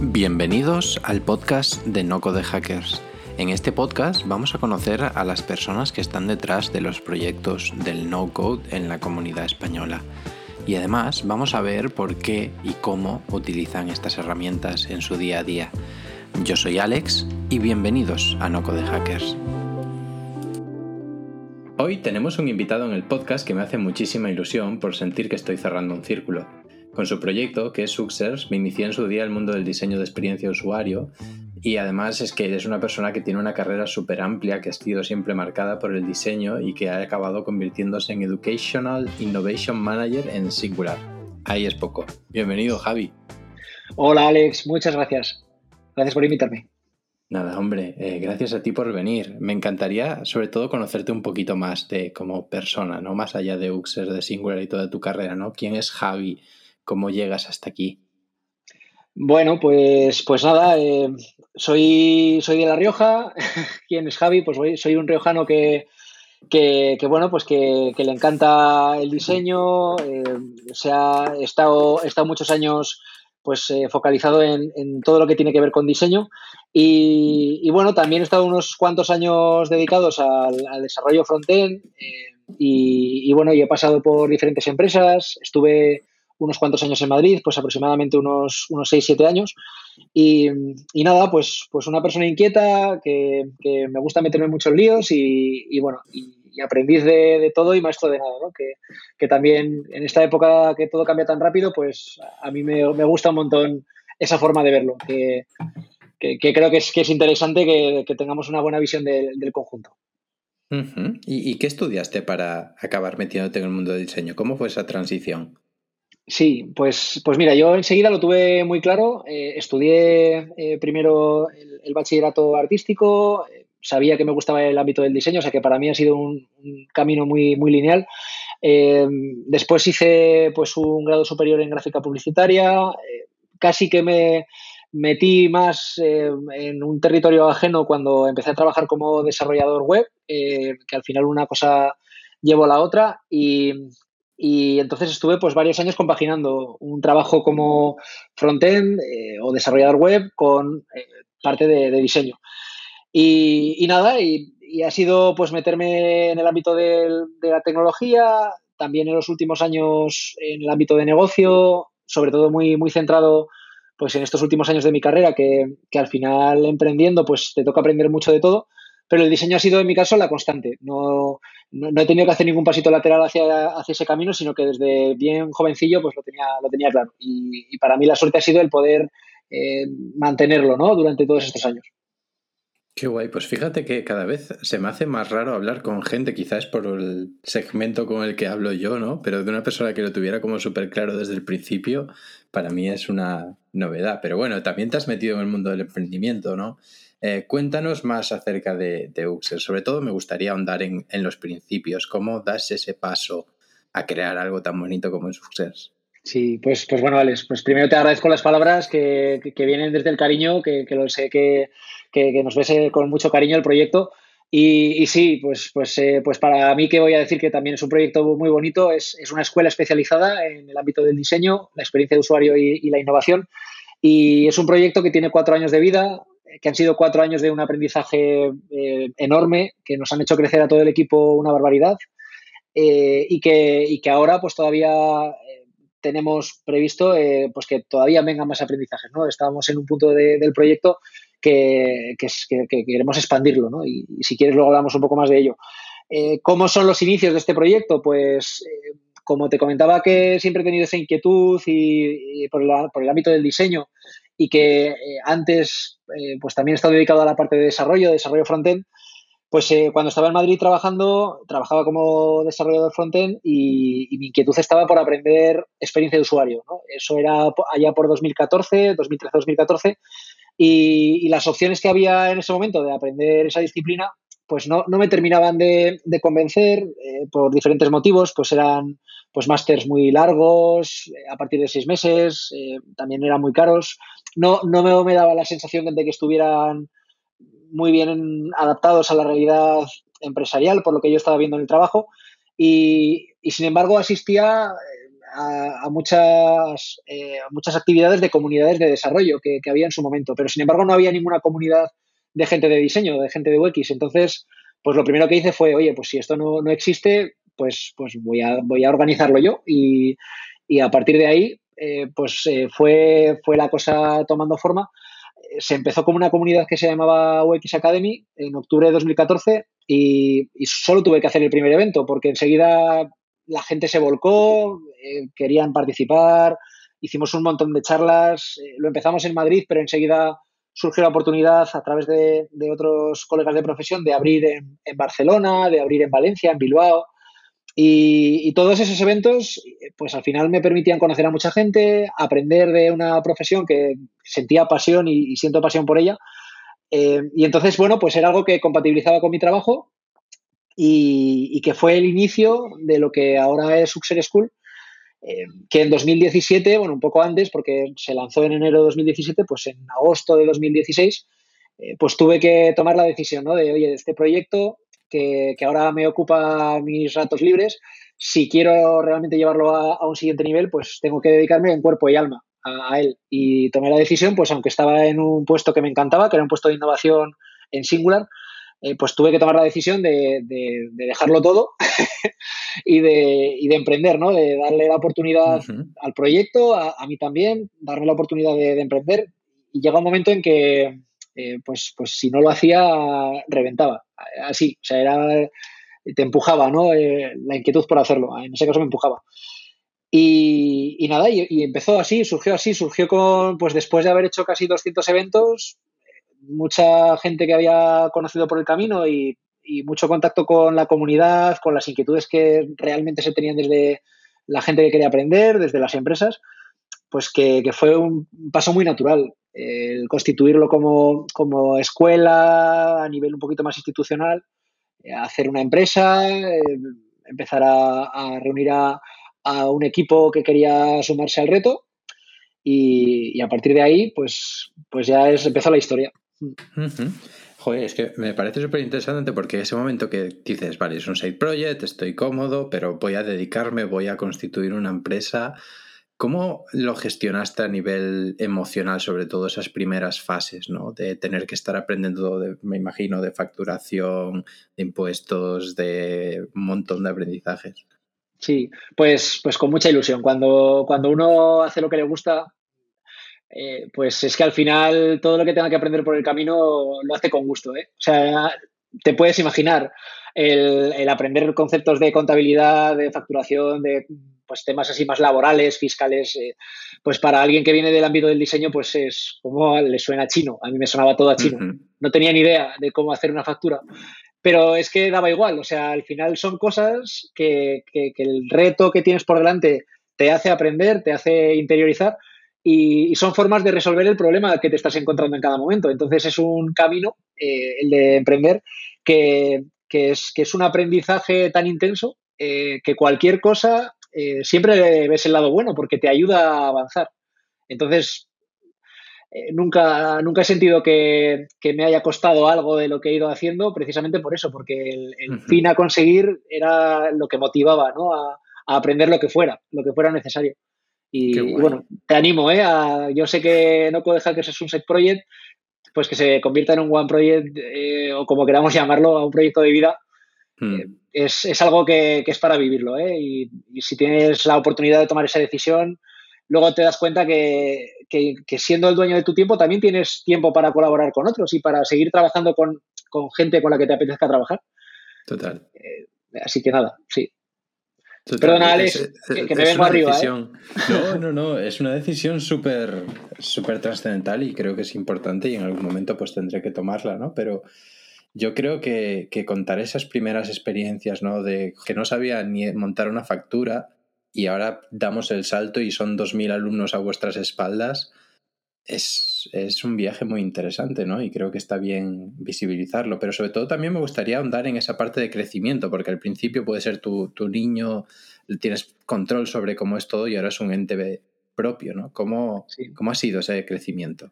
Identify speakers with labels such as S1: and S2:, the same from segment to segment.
S1: Bienvenidos al podcast de Noco de Hackers. En este podcast vamos a conocer a las personas que están detrás de los proyectos del no-code en la comunidad española. Y además vamos a ver por qué y cómo utilizan estas herramientas en su día a día. Yo soy Alex y bienvenidos a Noco de Hackers. Hoy tenemos un invitado en el podcast que me hace muchísima ilusión por sentir que estoy cerrando un círculo. Con su proyecto, que es Success, me inicié en su día el mundo del diseño de experiencia de usuario y además es que es una persona que tiene una carrera súper amplia, que ha sido siempre marcada por el diseño y que ha acabado convirtiéndose en Educational Innovation Manager en Singular. Ahí es poco. Bienvenido, Javi.
S2: Hola, Alex. Muchas gracias. Gracias por invitarme.
S1: Nada, hombre, eh, gracias a ti por venir. Me encantaría, sobre todo, conocerte un poquito más de como persona, ¿no? Más allá de Uxer, de Singular y toda tu carrera, ¿no? ¿Quién es Javi? ¿Cómo llegas hasta aquí?
S2: Bueno, pues, pues nada, eh, soy, soy de La Rioja. ¿Quién es Javi? Pues soy, un riojano que, que, bueno, pues que, le encanta el diseño. Eh, se ha estado, he estado muchos años pues eh, focalizado en, todo lo que tiene que ver con diseño. Y, bueno, también he estado unos cuantos años dedicados al, desarrollo frontend. y, y, bueno, y he pasado por diferentes empresas. Estuve unos cuantos años en Madrid, pues aproximadamente unos, unos 6-7 años. Y, nada, pues, pues una persona inquieta, que, me gusta meterme muchos líos y, bueno, y, aprendiz de, todo y maestro de nada, ¿no? Que, también en esta época que todo cambia tan rápido, pues a mí me, gusta un montón esa forma de verlo, que, creo que es, que es interesante que, tengamos una buena visión del conjunto.
S1: ¿Y, ¿Y qué estudiaste para acabar metiéndote en el mundo del diseño? ¿Cómo fue esa transición?
S2: Sí, pues, pues mira, yo enseguida lo tuve muy claro. Eh, estudié eh, primero el, bachillerato artístico, eh, sabía que me gustaba el ámbito del diseño, o sea que para mí ha sido un, camino muy, muy lineal. después hice pues un grado superior en gráfica publicitaria, casi que me metí más en un territorio ajeno cuando empecé a trabajar como desarrollador web, que al final una cosa llevó a la otra y, y entonces estuve pues varios años compaginando un trabajo como frontend eh, o desarrollador web con eh, parte de, diseño. Y, nada, y, ha sido pues meterme en el ámbito de la tecnología, también en los últimos años en el ámbito de negocio, sobre todo muy, muy centrado pues en estos últimos años de mi carrera, que, que al final emprendiendo pues te toca aprender mucho de todo pero el diseño ha sido en mi caso la constante. No, no, he tenido que hacer ningún pasito lateral hacia, hacia, ese camino, sino que desde bien jovencillo pues lo tenía, lo tenía claro. Y, para mí la suerte ha sido el poder eh, mantenerlo ¿no? durante todos estos años.
S1: Qué guay, pues fíjate que cada vez se me hace más raro hablar con gente, quizás por el segmento con el que hablo yo, ¿no? Pero de una persona que lo tuviera como súper claro desde el principio, para mí es una novedad. Pero bueno, también te has metido en el mundo del emprendimiento, ¿no? Eh, cuéntanos más acerca de, de Uxer. Sobre todo me gustaría ahondar en, los principios. ¿Cómo das ese paso a crear algo tan bonito como es Uxer?
S2: Sí, pues, pues bueno, Alex, pues primero te agradezco las palabras que, vienen desde el cariño, que, lo sé que, nos ves eh, con mucho cariño el proyecto. Y, sí, pues, pues, eh, pues para mí que voy a decir que también es un proyecto muy bonito, es, una escuela especializada en el ámbito del diseño, la experiencia de usuario y la innovación. Y es un proyecto que tiene cuatro años de vida, que han sido cuatro años de un aprendizaje eh, enorme, que nos han hecho crecer a todo el equipo una barbaridad eh, y, que, que, ahora pues todavía eh, tenemos previsto pues que todavía vengan más aprendizajes. ¿no? Estamos en un punto del proyecto que, queremos expandirlo ¿no? y, si quieres luego hablamos un poco más de ello. ¿Cómo son los inicios de este proyecto? Pues como te comentaba que siempre he tenido esa inquietud y, por, por, el ámbito del diseño y que eh, antes eh, pues también he estado dedicado a la parte de desarrollo, desarrollo frontend, pues eh, cuando estaba en Madrid trabajando, trabajaba como desarrollador frontend y, y mi inquietud estaba por aprender experiencia de usuario. Eso era allá por 2014, 2013-2014, y, las opciones que había en ese momento de aprender esa disciplina, pues no, no me terminaban de, de convencer por diferentes motivos, pues eran pues másters muy largos, a partir de seis meses, también eran muy caros no, no me, daba la sensación de que estuvieran muy bien adaptados a la realidad empresarial, por lo que yo estaba viendo en el trabajo. Y, sin embargo asistía a, muchas, eh, muchas actividades de comunidades de desarrollo que, que, había en su momento, pero sin embargo no había ninguna comunidad de gente de diseño, de gente de UX. Entonces, pues lo primero que hice fue, oye, pues si esto no, no existe, pues, pues voy, a, voy a organizarlo yo y, y a partir de ahí, eh, pues eh, fue, fue la cosa tomando forma. Se empezó como una comunidad que se llamaba UX Academy en octubre de 2014 y, solo tuve que hacer el primer evento porque enseguida la gente se volcó, eh, querían participar, hicimos un montón de charlas, lo empezamos en Madrid, pero enseguida surgió la oportunidad a través de, otros colegas de profesión de abrir en, Barcelona, de abrir en Valencia, en Bilbao. Y, todos esos eventos, pues al final me permitían conocer a mucha gente, aprender de una profesión que sentía pasión y, siento pasión por ella. Eh, y entonces, bueno, pues era algo que compatibilizaba con mi trabajo y, y, que fue el inicio de lo que ahora es Success School, eh, que en 2017, bueno, un poco antes, porque se lanzó en enero de 2017, pues en agosto de 2016, eh, pues tuve que tomar la decisión, ¿no? De, oye, de este proyecto que, que, ahora me ocupa mis ratos libres, si quiero realmente llevarlo a, a, un siguiente nivel, pues tengo que dedicarme en cuerpo y alma a, a, él. Y tomé la decisión, pues aunque estaba en un puesto que me encantaba, que era un puesto de innovación en Singular, eh, pues tuve que tomar la decisión de, de, de dejarlo todo y, de, y, de, emprender, ¿no? De darle la oportunidad uh -huh. al proyecto, a, a, mí también, darme la oportunidad de, emprender. Y llega un momento en que, eh, pues, pues si no lo hacía, reventaba. Así, o sea, era, te empujaba, ¿no? Eh, la inquietud por hacerlo. En ese caso me empujaba. Y, y nada, y, y, empezó así, surgió así, surgió con, pues después de haber hecho casi 200 eventos, mucha gente que había conocido por el camino y, y, mucho contacto con la comunidad, con las inquietudes que realmente se tenían desde la gente que quería aprender, desde las empresas, pues que, que fue un paso muy natural el constituirlo como, como, escuela a nivel un poquito más institucional, eh, hacer una empresa, eh, empezar a, a reunir a, a, un equipo que quería sumarse al reto y, y a partir de ahí pues, pues ya es, empezó la historia.
S1: Uh -huh. Joder, es que me parece súper interesante porque ese momento que dices, vale, es un side project, estoy cómodo, pero voy a dedicarme, voy a constituir una empresa. ¿Cómo lo gestionaste a nivel emocional, sobre todo esas primeras fases, ¿no? De tener que estar aprendiendo, de, me imagino, de facturación, de impuestos, de un montón de aprendizajes.
S2: Sí, pues, pues con mucha ilusión. Cuando, cuando uno hace lo que le gusta, eh, pues es que al final todo lo que tenga que aprender por el camino lo hace con gusto. ¿eh? O sea, te puedes imaginar el, el, aprender conceptos de contabilidad, de facturación, de pues, temas así más laborales, fiscales, eh, pues para alguien que viene del ámbito del diseño, pues es como le suena chino. A mí me sonaba todo a chino. Uh -huh. No tenía ni idea de cómo hacer una factura. Pero es que daba igual, o sea, al final son cosas que, que, que el reto que tienes por delante te hace aprender, te hace interiorizar y, son formas de resolver el problema que te estás encontrando en cada momento. Entonces es un camino, eh, el de emprender, que, que, es, que es un aprendizaje tan intenso eh, que cualquier cosa eh, siempre ves el lado bueno porque te ayuda a avanzar. Entonces, nunca, nunca he sentido que, que, me haya costado algo de lo que he ido haciendo precisamente por eso, porque el, el uh -huh. fin a conseguir era lo que motivaba ¿no? a, a, aprender lo que fuera, lo que fuera necesario. Y, y bueno, te animo, ¿eh? A, yo sé que no puedo dejar que sea un set project, pues que se convierta en un one project eh, o como queramos llamarlo, a un proyecto de vida. Hmm. Eh, es, es, algo que, que, es para vivirlo, ¿eh? Y, y si tienes la oportunidad de tomar esa decisión, luego te das cuenta que, que, que, siendo el dueño de tu tiempo también tienes tiempo para colaborar con otros y para seguir trabajando con, con gente con la que te apetezca trabajar.
S1: Total.
S2: Eh, así que nada, sí. Perdona, Alex, es, que, que, me vengo arriba.
S1: Decisión, ¿eh? No, no, no, es una decisión súper súper trascendental y creo que es importante y en algún momento pues tendré que tomarla, ¿no? Pero yo creo que, que contar esas primeras experiencias, ¿no? De que no sabía ni montar una factura, y ahora damos el salto y son 2.000 alumnos a vuestras espaldas, es, es, un viaje muy interesante, ¿no? Y creo que está bien visibilizarlo, pero sobre todo también me gustaría ahondar en esa parte de crecimiento, porque al principio puede ser tu, tu niño, tienes control sobre cómo es todo y ahora es un ente propio, ¿no? ¿Cómo, sí. cómo ha sido ese crecimiento?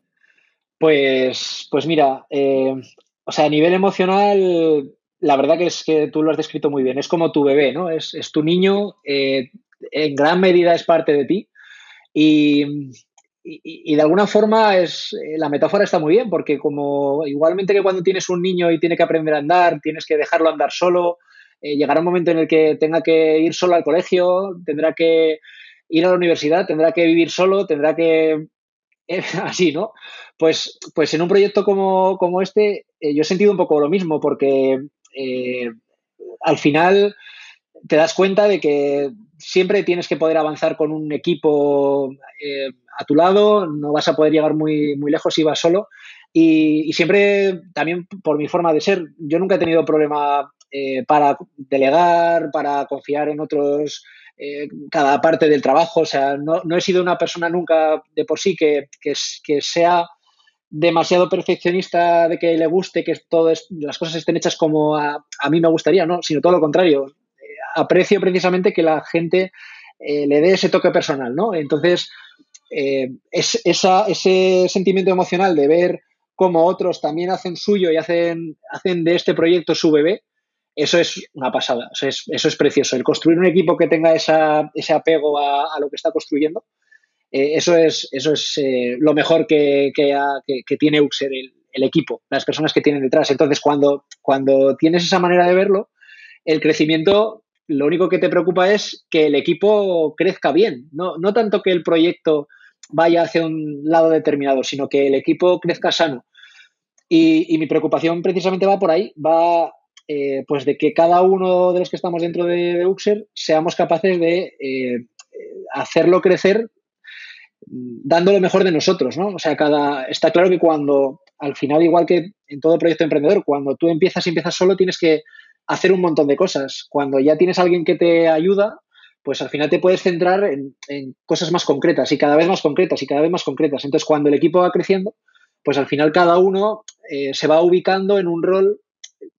S2: Pues, pues mira, eh, o sea, a nivel emocional, la verdad que es que tú lo has descrito muy bien, es como tu bebé, ¿no? Es, es tu niño, eh, en gran medida es parte de ti. Y, y, de alguna forma es eh, la metáfora está muy bien, porque como igualmente que cuando tienes un niño y tiene que aprender a andar, tienes que dejarlo andar solo, eh, llegará un momento en el que tenga que ir solo al colegio, tendrá que ir a la universidad, tendrá que vivir solo, tendrá que así, ¿no? Pues, pues en un proyecto como, como este, yo he sentido un poco lo mismo, porque al final te das cuenta de que siempre tienes que poder avanzar con un equipo eh, a tu lado, no vas a poder llegar muy, muy lejos si vas solo. Y, siempre, también por mi forma de ser, yo nunca he tenido problema eh, para delegar, para confiar en otros eh, cada parte del trabajo. O sea, no, he sido una persona nunca de por sí que, que, sea demasiado perfeccionista de que le guste que todas las cosas estén hechas como a, a mí me gustaría, ¿no? Sino todo lo contrario aprecio precisamente que la gente eh, le dé ese toque personal, ¿no? Entonces, eh, es, ese sentimiento emocional de ver cómo otros también hacen suyo y hacen, hacen de este proyecto su bebé, eso es una pasada, eso es, precioso. El construir un equipo que tenga ese apego a, lo que está construyendo, eh, eso es, eso es lo mejor que, tiene Uxer, el, el, equipo, las personas que tienen detrás. Entonces, cuando, cuando tienes esa manera de verlo, el crecimiento lo único que te preocupa es que el equipo crezca bien, no, no tanto que el proyecto vaya hacia un lado determinado, sino que el equipo crezca sano. Y, mi preocupación precisamente va por ahí, va eh, pues de que cada uno de los que estamos dentro de, Uxer seamos capaces de eh, hacerlo crecer dando lo mejor de nosotros, ¿no? O sea, cada, está claro que cuando, al final, igual que en todo proyecto emprendedor, cuando tú empiezas y empiezas solo, tienes que hacer un montón de cosas. Cuando ya tienes alguien que te ayuda, pues al final te puedes centrar en, cosas más concretas y cada vez más concretas y cada vez más concretas. Entonces, cuando el equipo va creciendo, pues al final cada uno eh, se va ubicando en un rol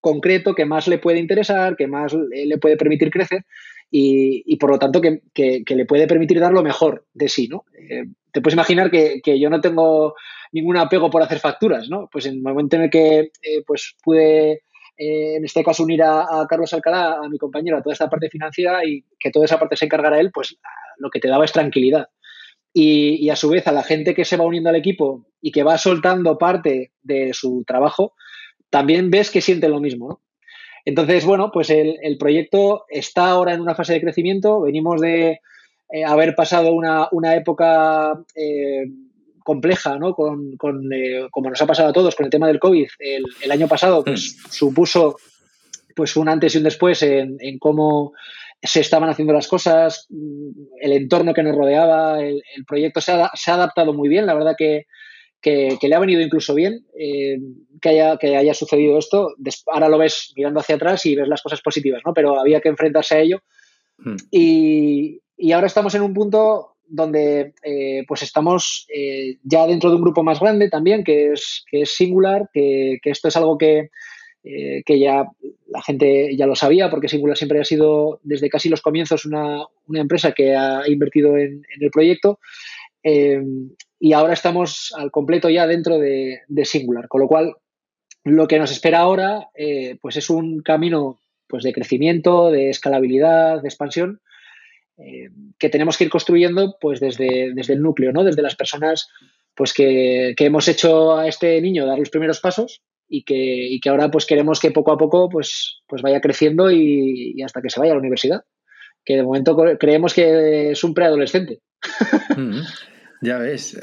S2: concreto que más le puede interesar, que más le puede permitir crecer y, por lo tanto que, le puede permitir dar lo mejor de sí, ¿no? Eh, te puedes imaginar que, yo no tengo ningún apego por hacer facturas, ¿no? Pues en el momento en el que eh, pues pude eh, en este caso unir a, Carlos Alcalá, a mi compañero, a toda esta parte financiera y que toda esa parte se encargara él, pues lo que te daba es tranquilidad. Y, a su vez a la gente que se va uniendo al equipo y que va soltando parte de su trabajo, también ves que sienten lo mismo. Entonces, bueno, pues el, proyecto está ahora en una fase de crecimiento. Venimos de eh, haber pasado una, época eh, compleja, ¿no? Con, con eh, como nos ha pasado a todos con el tema del COVID. El, año pasado pues, mm. supuso pues, un antes y un después en, cómo se estaban haciendo las cosas, el entorno que nos rodeaba, el, proyecto se ha, se ha, adaptado muy bien. La verdad que, que, le ha venido incluso bien eh, que, haya, que haya sucedido esto. Ahora lo ves mirando hacia atrás y ves las cosas positivas, ¿no? Pero había que enfrentarse a ello. Mm. Y, y ahora estamos en un punto donde eh, pues estamos eh, ya dentro de un grupo más grande también, que es, que es Singular, que, esto es algo que, eh, que, ya la gente ya lo sabía, porque Singular siempre ha sido desde casi los comienzos una, empresa que ha invertido en, el proyecto. y ahora estamos al completo ya dentro de, de, Singular, con lo cual lo que nos espera ahora pues es un camino pues de crecimiento, de escalabilidad, de expansión, eh, que tenemos que ir construyendo pues desde, desde el núcleo, ¿no? Desde las personas pues que, hemos hecho a este niño dar los primeros pasos y que, que ahora pues queremos que poco a poco pues, pues vaya creciendo y, hasta que se vaya a la universidad. Que de momento creemos que es un preadolescente.
S1: Mm. Ya ves,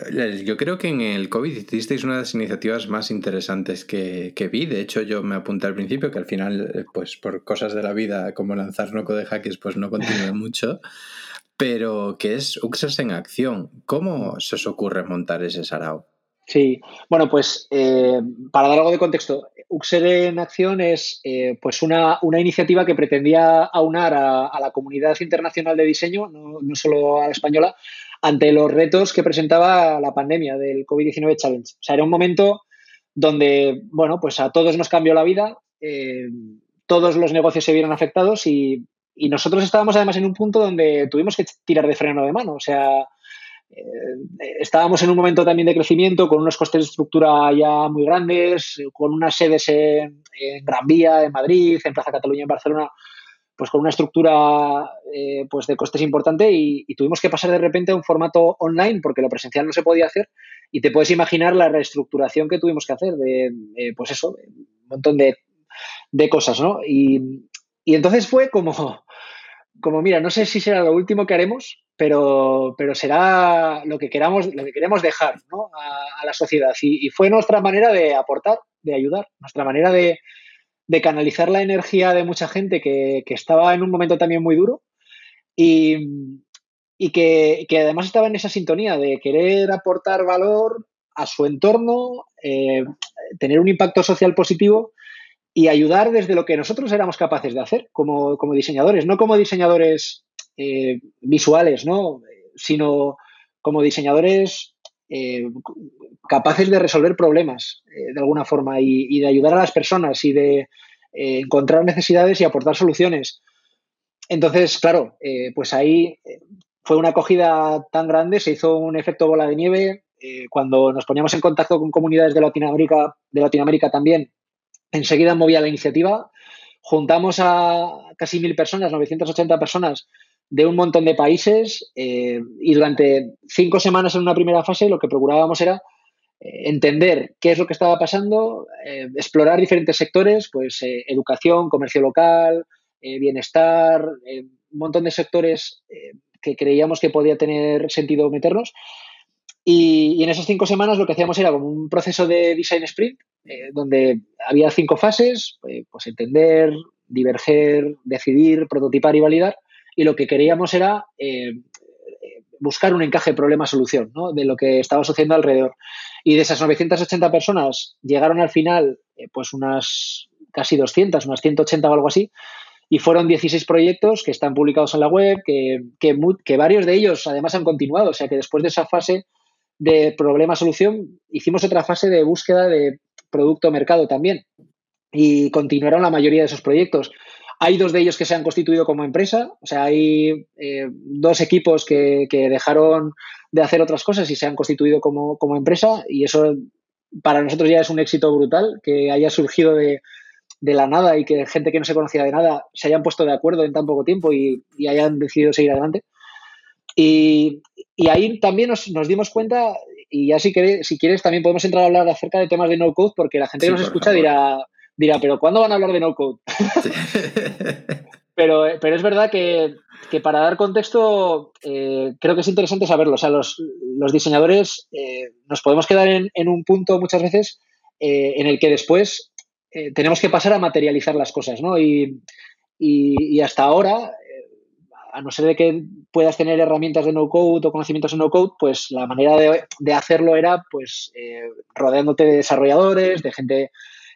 S1: yo creo que en el COVID hicisteis una de las iniciativas más interesantes que, vi. De hecho, yo me apunté al principio, que al final, pues por cosas de la vida, como lanzar Noco de Hackers, pues no continué mucho. Pero que es Uxers en acción. ¿Cómo se os ocurre montar ese sarao?
S2: Sí, bueno, pues eh, para dar algo de contexto, Uxer en Acción es eh, pues una, iniciativa que pretendía aunar a, la comunidad internacional de diseño, no, no, solo a la española, ante los retos que presentaba la pandemia del COVID-19 Challenge. O sea, era un momento donde, bueno, pues a todos nos cambió la vida, eh, todos los negocios se vieron afectados y, nosotros estábamos además en un punto donde tuvimos que tirar de freno de mano. O sea, eh, estábamos en un momento también de crecimiento, con unos costes de estructura ya muy grandes, con unas sedes en, en Gran Vía, en Madrid, en Plaza Cataluña, en Barcelona, pues con una estructura eh, pues de costes importante y, tuvimos que pasar de repente a un formato online porque lo presencial no se podía hacer y te puedes imaginar la reestructuración que tuvimos que hacer de, pues eso, un montón de, cosas, ¿no? Y, entonces fue como, como, mira, no sé si será lo último que haremos, pero, pero será lo que queramos, lo que queremos dejar ¿no? a, la sociedad. Y, y, fue nuestra manera de aportar, de ayudar, nuestra manera de, de canalizar la energía de mucha gente que, estaba en un momento también muy duro y, que, además estaba en esa sintonía de querer aportar valor a su entorno, eh, tener un impacto social positivo y ayudar desde lo que nosotros éramos capaces de hacer como, diseñadores, no como diseñadores eh, visuales, ¿no? sino como diseñadores eh, capaces de resolver problemas eh, de alguna forma y, de ayudar a las personas y de eh, encontrar necesidades y aportar soluciones. Entonces, claro, pues ahí fue una acogida tan grande, se hizo un efecto bola de nieve. cuando nos poníamos en contacto con comunidades de Latinoamérica, de Latinoamérica también, enseguida movía la iniciativa. Juntamos a casi mil personas, 980 personas de un montón de países eh, y durante cinco semanas en una primera fase lo que procurábamos era eh, entender qué es lo que estaba pasando, eh, explorar diferentes sectores, pues educación, comercio local, bienestar, un montón de sectores que creíamos que podía tener sentido meternos. Y, en esas cinco semanas lo que hacíamos era como un proceso de design sprint, donde había cinco fases, pues entender, diverger, decidir, prototipar y validar y lo que queríamos era eh, buscar un encaje problema-solución de lo que estaba sucediendo alrededor. Y de esas 980 personas llegaron al final eh, pues unas casi 200, unas 180 o algo así, y fueron 16 proyectos que están publicados en la web, que, que, varios de ellos además han continuado, o sea que después de esa fase de problema-solución hicimos otra fase de búsqueda de producto-mercado también y continuaron la mayoría de esos proyectos. Hay dos de ellos que se han constituido como empresa, o sea, hay eh, dos equipos que, dejaron de hacer otras cosas y se han constituido como, empresa y eso para nosotros ya es un éxito brutal, que haya surgido de, la nada y que gente que no se conocía de nada se hayan puesto de acuerdo en tan poco tiempo y, hayan decidido seguir adelante. Y, ahí también nos, dimos cuenta, y ya si, si quieres también podemos entrar a hablar acerca de temas de no code, porque la gente que nos escucha dirá, dirá, pero ¿cuándo van a hablar de no code? pero, pero es verdad que, para dar contexto, eh, creo que es interesante saberlo. O sea, los, diseñadores eh, nos podemos quedar en, un punto muchas veces eh, en el que después tenemos que pasar a materializar las cosas, ¿no? Y, hasta ahora, a no ser de que puedas tener herramientas de no code o conocimientos en no code, pues la manera de, de hacerlo era pues rodeándote de desarrolladores, de gente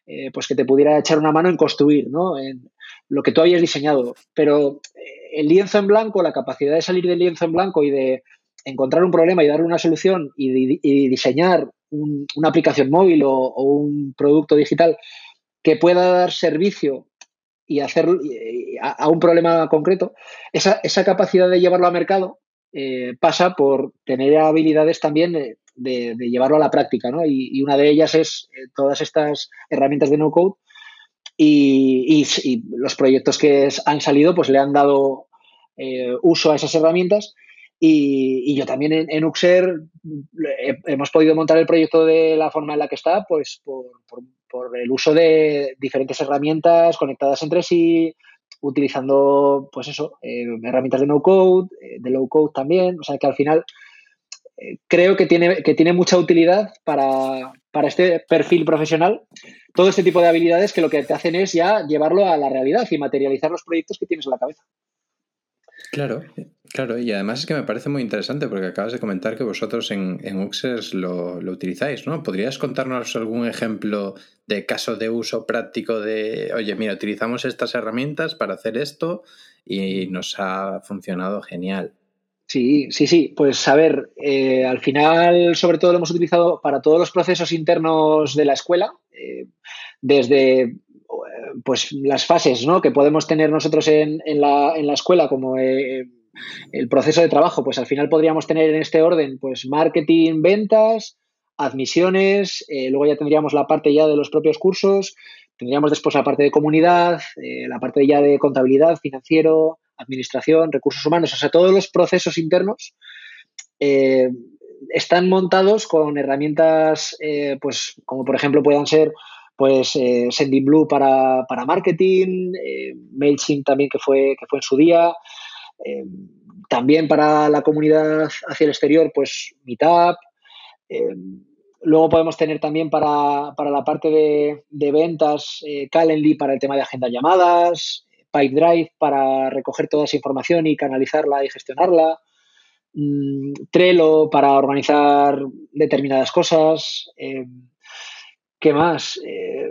S2: eh, pues que te pudiera echar una mano en construir, ¿no? En lo que tú habías diseñado. Pero eh, el lienzo en blanco, la capacidad de salir del lienzo en blanco y de encontrar un problema y darle una solución y, diseñar una aplicación móvil o, un producto digital que pueda dar servicio y hacer a, un problema concreto, esa, esa, capacidad de llevarlo al mercado eh, pasa por tener habilidades también de, llevarlo a la práctica, ¿no? Y, una de ellas es eh, todas estas herramientas de no-code y, los proyectos que han salido pues le han dado eh, uso a esas herramientas y, yo también en, Uxer hemos podido montar el proyecto de la forma en la que está pues por, el uso de diferentes herramientas conectadas entre sí, utilizando, pues eso, eh, herramientas de no-code, de low-code también. O sea que al final creo que tiene, que tiene mucha utilidad para, este perfil profesional. Todo este tipo de habilidades que lo que te hacen es ya llevarlo a la realidad y materializar los proyectos que tienes en la cabeza.
S1: Claro, claro, y además es que me parece muy interesante porque acabas de comentar que vosotros en, en Uxers lo, lo, utilizáis, ¿no? ¿Podrías contarnos algún ejemplo de caso de uso práctico de, oye, mira, utilizamos estas herramientas para hacer esto y nos ha funcionado genial?
S2: Sí, sí, sí. Pues a ver, eh, al final sobre todo lo hemos utilizado para todos los procesos internos de la escuela, eh, desde eh, pues las fases ¿no? que podemos tener nosotros en, la, escuela como el proceso de trabajo, pues al final podríamos tener en este orden pues marketing, ventas, admisiones, luego ya tendríamos la parte ya de los propios cursos, Tendríamos después la parte de comunidad, eh, la parte ya de contabilidad, financiero, administración, recursos humanos, o sea, todos los procesos internos eh, están montados con herramientas, eh, pues como por ejemplo puedan ser pues eh, Sendinblue para, para marketing, MailChimp también que fue, que fue en su día, también para la comunidad hacia el exterior, pues Meetup. luego podemos tener también para, la parte de, de ventas Calendly para el tema de agenda llamadas, Pipedrive para recoger toda esa información y canalizarla y gestionarla. Mm, Trello para organizar determinadas cosas. Eh, ¿Qué más? Eh,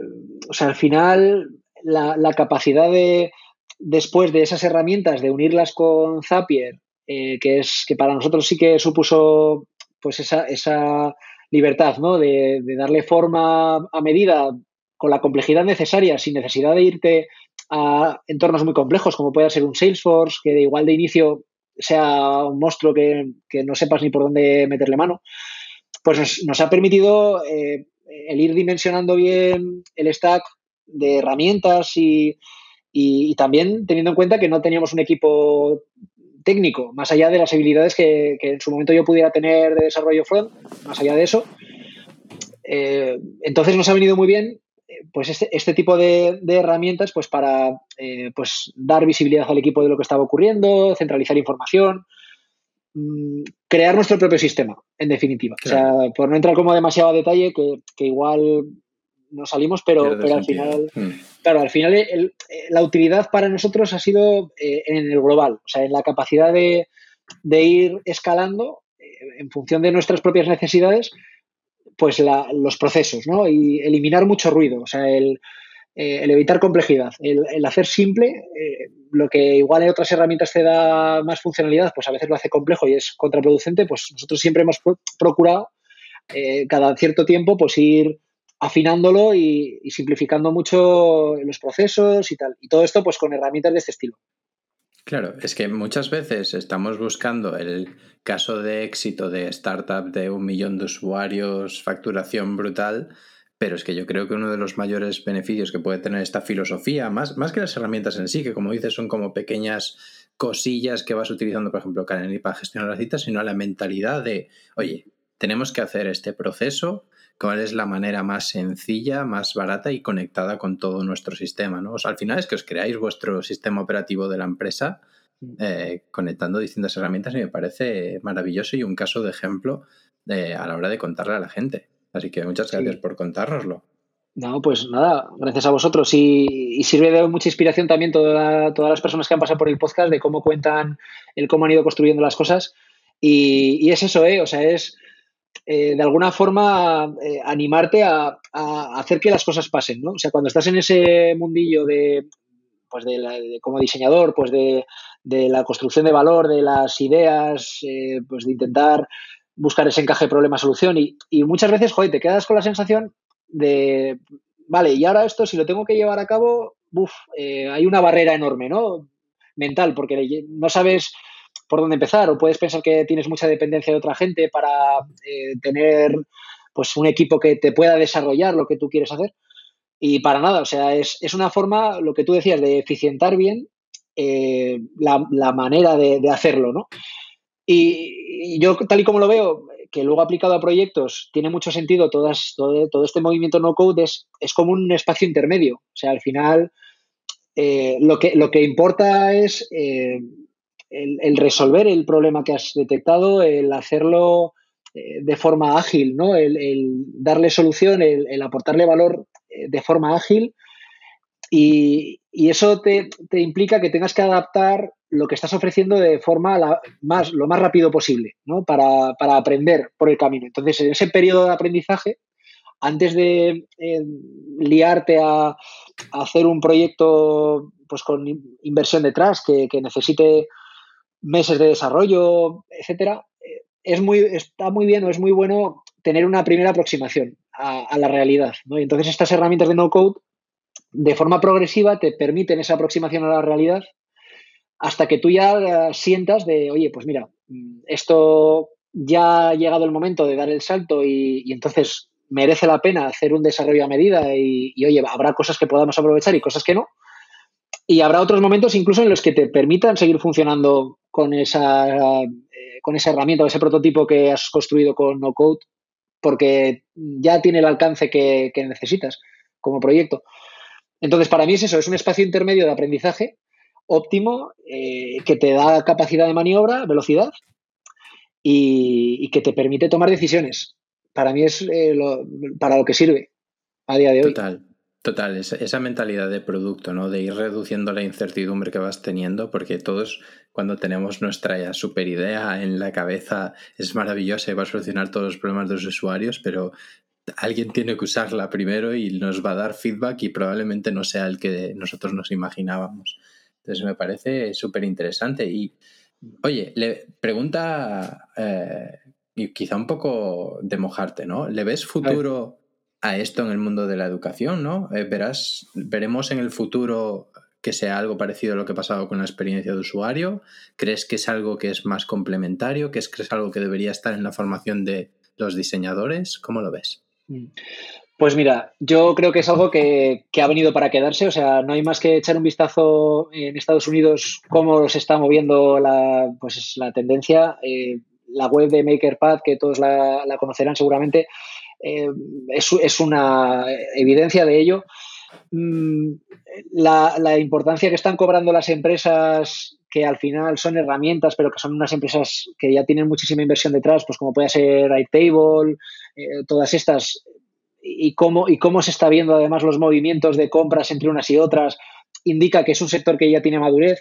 S2: o sea, al final, la, capacidad de, después de esas herramientas, de unirlas con Zapier, eh, que es que para nosotros sí que supuso pues esa, esa libertad, ¿no? De, de, darle forma a medida con la complejidad necesaria, sin necesidad de irte a entornos muy complejos, como puede ser un Salesforce, que de igual de inicio sea un monstruo que, no sepas ni por dónde meterle mano, pues nos, ha permitido eh, el ir dimensionando bien el stack de herramientas y, también teniendo en cuenta que no teníamos un equipo técnico, más allá de las habilidades que, en su momento yo pudiera tener de desarrollo front, más allá de eso. Eh, entonces nos ha venido muy bien pues este, este, tipo de, herramientas pues para eh, pues dar visibilidad al equipo de lo que estaba ocurriendo, centralizar información, mm, crear nuestro propio sistema, en definitiva. O sea, por no entrar como demasiado a detalle, que, igual no salimos, pero, pero al final, mm. claro, al final la utilidad para nosotros ha sido eh, en el global, o sea, en la capacidad de, de ir escalando eh, en función de nuestras propias necesidades pues los procesos, ¿no? Y eliminar mucho ruido, o sea, el, eh, evitar complejidad, el, hacer simple, eh, lo que igual en otras herramientas te da más funcionalidad, pues a veces lo hace complejo y es contraproducente, pues nosotros siempre hemos procurado eh, cada cierto tiempo pues ir afinándolo y, y, simplificando mucho los procesos y tal. Y todo esto pues con herramientas de este estilo.
S1: Claro, es que muchas veces estamos buscando el caso de éxito de startup de un millón de usuarios, facturación brutal, pero es que yo creo que uno de los mayores beneficios que puede tener esta filosofía, más, más que las herramientas en sí, que como dices son como pequeñas cosillas que vas utilizando, por ejemplo, Calendly para gestionar las citas, sino la mentalidad de, oye, tenemos que hacer este proceso, cuál es la manera más sencilla, más barata y conectada con todo nuestro sistema. ¿no? al final es que os creáis vuestro sistema operativo de la empresa mm. eh, conectando distintas herramientas y me parece maravilloso y un caso de ejemplo a la hora de contarle a la gente. Así que muchas gracias por contárnoslo.
S2: No, pues nada, gracias a vosotros. Y, sirve de mucha inspiración también todas las personas que han pasado por el podcast de cómo cuentan, el cómo han ido construyendo las cosas. Y, y es eso, ¿eh? O sea, es eh, de alguna forma eh, animarte a, hacer que las cosas pasen, ¿no? O sea, cuando estás en ese mundillo de, pues de, como diseñador, pues de, la construcción de valor, de las ideas, eh, pues de intentar buscar ese encaje problema-solución y, muchas veces, joder, te quedas con la sensación de, vale, y ahora esto, si lo tengo que llevar a cabo, hay una barrera enorme, ¿no? Mental, porque no sabes por dónde empezar o puedes pensar que tienes mucha dependencia de otra gente para eh, tener pues un equipo que te pueda desarrollar lo que tú quieres hacer. Y para nada, o sea, es, una forma, lo que tú decías, de eficientar bien eh, la, manera de, hacerlo, ¿no? Y, yo, tal y como lo veo, que luego aplicado a proyectos tiene mucho sentido, todas, todo, este movimiento no code es, es, como un espacio intermedio. O sea, al final, eh, lo, que, lo que importa es el, resolver el problema que has detectado, el hacerlo eh, de forma ágil, ¿no? El, darle solución, el, aportarle valor eh, de forma ágil. Y, eso te, implica que tengas que adaptar lo que estás ofreciendo de forma más, lo más rápido posible, ¿no? Para, aprender por el camino. Entonces, en ese periodo de aprendizaje, antes de eh, liarte a, hacer un proyecto pues con inversión detrás que necesite meses de desarrollo, etcétera, eh, es muy, está muy bien o es muy bueno tener una primera aproximación a, la realidad. Y entonces estas herramientas de no code, de forma progresiva, te permiten esa aproximación a la realidad hasta que tú ya sientas de, oye, pues mira, esto ya ha llegado el momento de dar el salto y, entonces merece la pena hacer un desarrollo a medida y, oye, habrá cosas que podamos aprovechar y cosas que no. Y habrá otros momentos incluso en los que te permitan seguir funcionando con esa, eh, con esa herramienta o ese prototipo que has construido con no code porque ya tiene el alcance que, necesitas como proyecto. Entonces, para mí es eso, es un espacio intermedio de aprendizaje óptimo eh, que te da capacidad de maniobra, velocidad y, que te permite tomar decisiones. Para mí es eh, para lo que sirve a día de hoy.
S1: Total. Total, esa, mentalidad de producto, ¿no? De ir reduciendo la incertidumbre que vas teniendo, porque todos cuando tenemos nuestra super idea en la cabeza es maravillosa y va a solucionar todos los problemas de los usuarios, pero alguien tiene que usarla primero y nos va a dar feedback y probablemente no sea el que nosotros nos imaginábamos. Entonces me parece súper interesante. Y, oye, le pregunta, eh, y quizá un poco de mojarte, ¿no? ¿Le ves futuro? A esto en el mundo de la educación, ¿no? Eh, verás, veremos en el futuro que sea algo parecido a lo que ha pasado con la experiencia de usuario. ¿Crees que es algo que es más complementario? ¿Que es, que es algo que debería estar en la formación de los diseñadores? ¿Cómo lo ves? Mm.
S2: Pues mira, yo creo que es algo que, ha venido para quedarse. O sea, no hay más que echar un vistazo en Estados Unidos cómo se está moviendo la, pues, la tendencia. Eh, la web de MakerPad, que todos la conocerán seguramente, eh, es, una evidencia de ello. Mm, la, importancia que están cobrando las empresas que al final son herramientas, pero que son unas empresas que ya tienen muchísima inversión detrás, pues como puede ser iTable, eh, todas estas, y cómo, y cómo se está viendo además los movimientos de compras entre unas y otras, indica que es un sector que ya tiene madurez.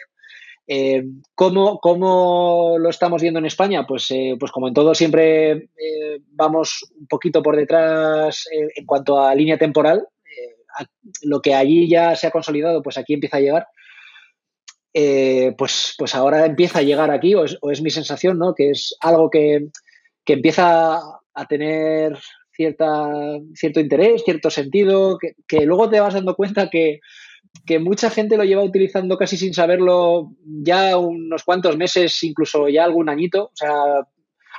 S2: Eh, ¿cómo, lo estamos viendo en España? Pues, eh, pues como en todo siempre eh, vamos un poquito por detrás en cuanto a línea temporal. lo que allí ya se ha consolidado, pues aquí empieza a llegar. pues, pues ahora empieza a llegar aquí, o es, mi sensación, ¿no? Que es algo que, empieza a tener cierta, cierto interés, cierto sentido, que luego te vas dando cuenta que, que mucha gente lo lleva utilizando casi sin saberlo ya unos cuantos meses, incluso ya algún añito. O sea,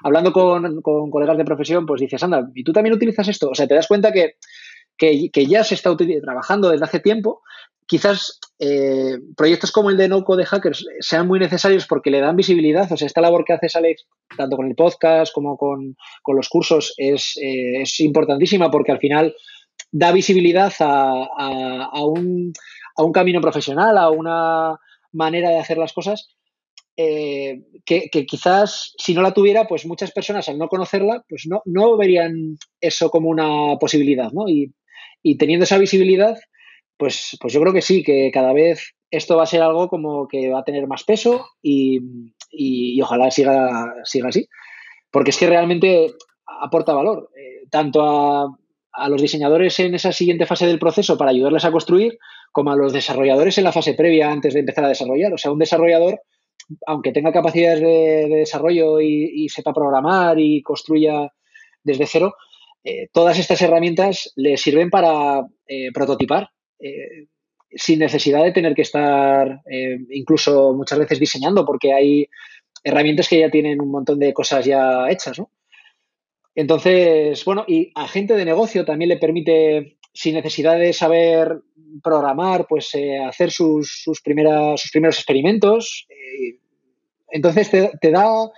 S2: hablando con, colegas de profesión, pues dices, anda, ¿y tú también utilizas esto? O sea, te das cuenta que, ya se está trabajando desde hace tiempo. Quizás eh, proyectos como el de NoCo de Hackers sean muy necesarios porque le dan visibilidad. O sea, esta labor que haces, Alex, tanto con el podcast como con, los cursos, es, eh, es importantísima porque al final da visibilidad a, un, camino profesional, a una manera de hacer las cosas eh, que, quizás si no la tuviera, pues muchas personas al no conocerla, pues no, no verían eso como una posibilidad, ¿no? Y, teniendo esa visibilidad, pues, pues yo creo que sí, que cada vez esto va a ser algo como que va a tener más peso y, ojalá siga, siga así. Porque es que realmente aporta valor, eh, tanto a, a los diseñadores en esa siguiente fase del proceso para ayudarles a construir, como a los desarrolladores en la fase previa antes de empezar a desarrollar. O sea, un desarrollador, aunque tenga capacidades de, desarrollo y, sepa programar y construya desde cero, eh, todas estas herramientas le sirven para eh, prototipar. Eh, sin necesidad de tener que estar incluso muchas veces diseñando, porque hay herramientas que ya tienen un montón de cosas ya hechas, ¿no? Entonces, bueno, y a gente de negocio también le permite, sin necesidad de saber programar, pues eh, hacer sus, sus, primeras, sus primeros experimentos. Eh, entonces te, da,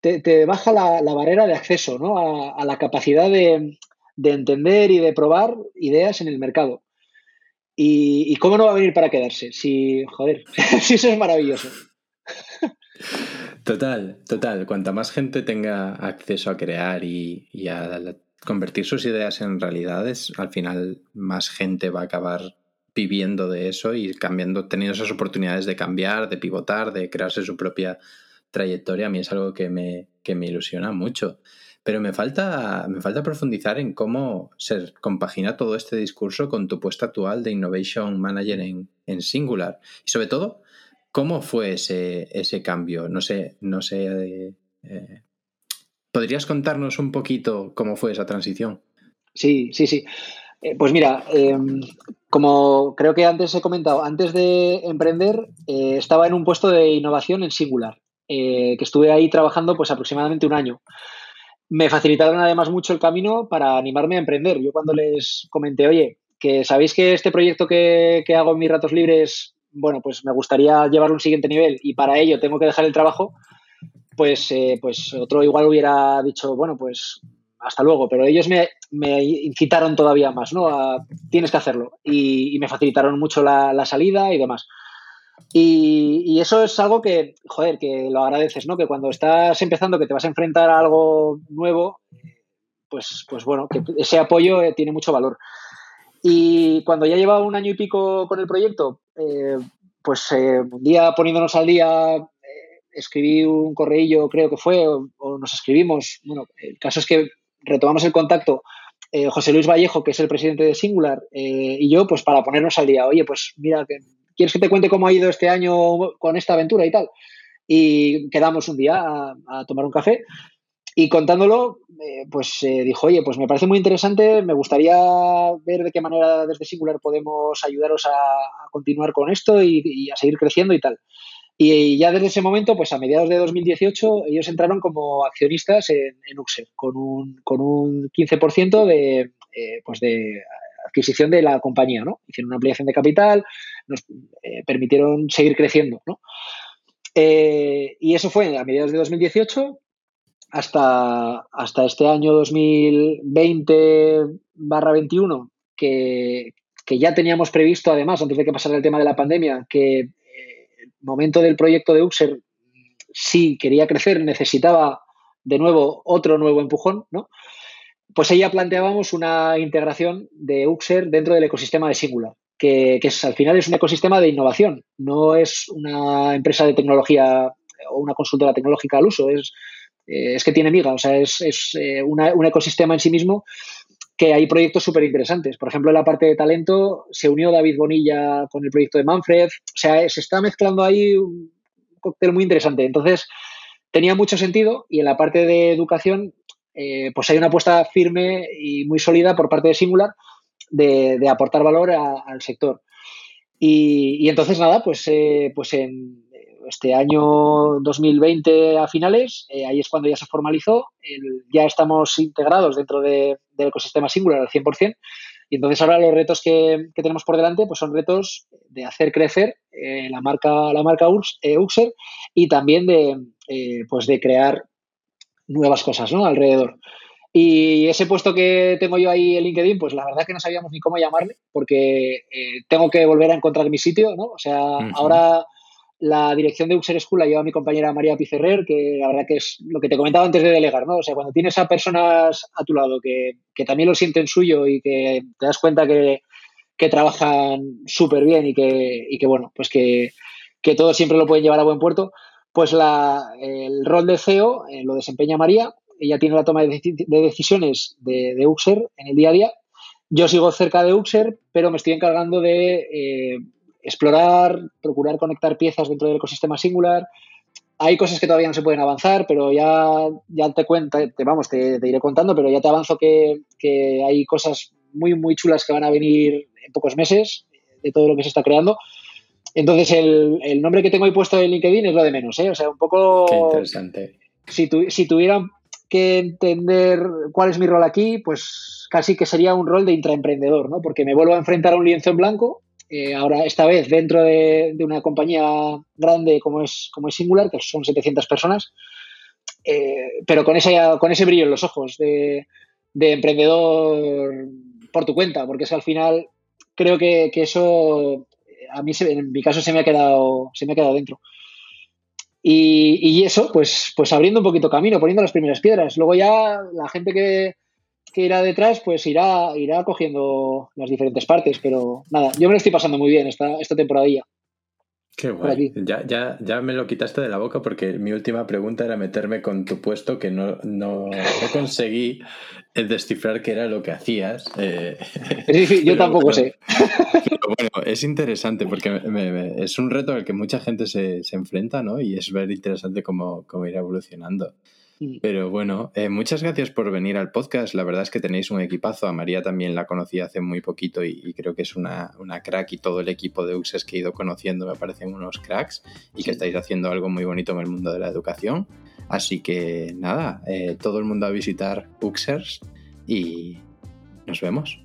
S2: te, baja la, barrera de acceso ¿no? a, la capacidad de, entender y de probar ideas en el mercado. Y, y, cómo no va a venir para quedarse. Si, joder, si eso es maravilloso.
S1: Total, total. Cuanta más gente tenga acceso a crear y, a convertir sus ideas en realidades, al final más gente va a acabar viviendo de eso y cambiando, teniendo esas oportunidades de cambiar, de pivotar, de crearse su propia trayectoria. A mí es algo que me, que me ilusiona mucho. Pero me falta, me falta profundizar en cómo se compagina todo este discurso con tu puesto actual de Innovation Manager en, en Singular. Y sobre todo, ¿Cómo fue ese, ese cambio? No sé, no sé. Eh, ¿Podrías contarnos un poquito cómo fue esa transición?
S2: Sí, sí, sí. Eh, pues mira, em, como creo que antes he comentado, antes de emprender estaba en un puesto de innovación en Singular, que estuve ahí trabajando pues aproximadamente un año. me facilitaron además mucho el camino para animarme a emprender. Yo cuando les comenté, oye, que sabéis que este proyecto que, hago en mis ratos libres, bueno, pues me gustaría llevarlo un siguiente nivel y para ello tengo que dejar el trabajo, pues, eh, pues otro igual hubiera dicho, bueno, pues hasta luego, pero ellos me, incitaron todavía más, ¿no? Tienes que hacerlo y, me facilitaron mucho la, salida y demás. Y, eso es algo que, joder, que lo agradeces, ¿no? Que cuando estás empezando, que te vas a enfrentar a algo nuevo, pues, pues bueno, que ese apoyo eh, tiene mucho valor. Y cuando ya llevaba un año y pico con el proyecto, eh, pues eh, un día poniéndonos al día, escribí un correillo, creo que fue, o, nos escribimos. Bueno, el caso es que retomamos el contacto José Luis Vallejo, que es el presidente de Singular, y yo, pues para ponernos al día. Oye, pues mira, ¿quieres que te cuente cómo ha ido este año con esta aventura y tal? Y quedamos un día a, tomar un café y contándolo, eh, pues eh, dijo, oye, pues me parece muy interesante, me gustaría ver de qué manera desde Singular podemos ayudaros a, continuar con esto y, a seguir creciendo y tal. Y ya desde ese momento, pues a mediados de 2018, ellos entraron como accionistas en, Uxer, con un, con un 15% de, eh, pues de adquisición de la compañía, ¿no? Hicieron una ampliación de capital, nos eh, permitieron seguir creciendo, ¿no? Eh, y eso fue a mediados de 2018 hasta, hasta este año 2020-21, que, que ya teníamos previsto, además, antes de que pasara el tema de la pandemia, que momento del proyecto de Uxer sí quería crecer, necesitaba de nuevo otro nuevo empujón, ¿no? pues ahí ya planteábamos una integración de Uxer dentro del ecosistema de Singular, que, es, al final es un ecosistema de innovación, no es una empresa de tecnología o una consultora tecnológica al uso, es, eh, es que tiene miga, o sea, es, eh, un ecosistema en sí mismo que hay proyectos súper interesantes. Por ejemplo, en la parte de talento se unió David Bonilla con el proyecto de Manfred, o sea, se está mezclando ahí un cóctel muy interesante. Entonces, tenía mucho sentido y en la parte de educación eh, pues hay una apuesta firme y muy sólida por parte de Singular de, aportar valor al sector. Y, entonces, nada, pues, eh, pues en este año 2020 a finales, eh, ahí es cuando ya se formalizó, ya estamos integrados dentro del ecosistema Singular al 100%. Y entonces ahora los retos que, tenemos por delante pues son retos de hacer crecer la marca, la marca Uxer y también de, pues de crear nuevas cosas ¿no? alrededor. Y ese puesto que tengo yo ahí en LinkedIn, pues la verdad que no sabíamos ni cómo llamarle, porque eh, tengo que volver a encontrar mi sitio, ¿no? O sea, ahora la dirección de Uxer School la lleva mi compañera María Picerrer, que la verdad que es lo que te comentaba antes de delegar, ¿no? O sea, cuando tienes a personas a tu lado que, también lo sienten suyo y que te das cuenta que, trabajan súper bien y que, y que, bueno, pues que, que todo siempre lo pueden llevar a buen puerto, pues el rol de CEO eh, lo desempeña María, ella tiene la toma de, decisiones de, Uxer en el día a día. Yo sigo cerca de Uxer, pero me estoy encargando de eh, explorar, procurar conectar piezas dentro del ecosistema singular. Hay cosas que todavía no se pueden avanzar, pero ya, ya te cuento, te, vamos, te, iré contando, pero ya te avanzo que, que hay cosas muy, muy chulas que van a venir en pocos meses de todo lo que se está creando. Entonces, el, nombre que tengo ahí puesto en LinkedIn es lo de menos, ¿eh? O sea, un poco...
S1: Qué interesante.
S2: Si, si tuviera que entender cuál es mi rol aquí, pues casi que sería un rol de intraemprendedor, ¿no? Porque me vuelvo a enfrentar a un lienzo en blanco, eh, ahora esta vez dentro de, una compañía grande como es, como es Singular, que son 700 personas, eh, pero con ese, con ese brillo en los ojos de, emprendedor por tu cuenta, porque es que al final creo que, que eso a mí en mi caso se me ha quedado, se me ha quedado dentro. Y, eso, pues, pues abriendo un poquito camino, poniendo las primeras piedras. Luego ya la gente que, irá detrás, pues irá, irá cogiendo las diferentes partes. Pero nada, yo me lo estoy pasando muy bien esta, esta temporadilla.
S1: Qué guay. Ya, ya, ya me lo quitaste de la boca porque mi última pregunta era meterme con tu puesto que no, no, conseguí descifrar qué era lo que hacías. Eh.
S2: Yo tampoco sé.
S1: bueno, es interesante porque es un reto al que mucha gente se, se, enfrenta, ¿no? Y es ver interesante cómo, cómo ir evolucionando. Pero bueno, eh, muchas gracias por venir al podcast. La verdad es que tenéis un equipazo. A María también la conocí hace muy poquito y, creo que es una, una, crack y todo el equipo de Uxes que he ido conociendo me parecen unos cracks y que estáis haciendo algo muy bonito en el mundo de la educación. Así que nada, eh, todo el mundo a visitar Uxers y nos vemos.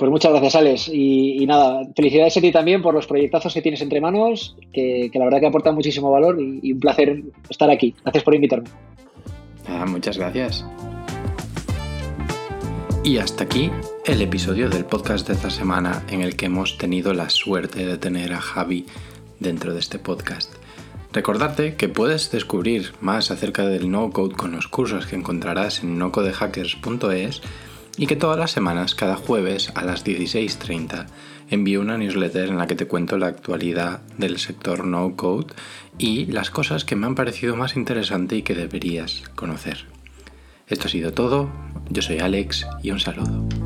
S2: Pues muchas gracias, Alex. Y, nada, felicidades a ti también por los proyectazos que tienes entre manos, que, la verdad que aportan muchísimo valor y, un placer estar aquí. Gracias por invitarme.
S1: Muchas gracias. Y hasta aquí el episodio del podcast de esta semana en el que hemos tenido la suerte de tener a Javi dentro de este podcast. Recordarte que puedes descubrir más acerca del no code con los cursos que encontrarás en nocodehackers.es y que todas las semanas, cada jueves a las 16.30, envío una newsletter en la que te cuento la actualidad del sector no code y las cosas que me han parecido más interesantes y que deberías conocer. Esto ha sido todo, yo soy Alex y un saludo.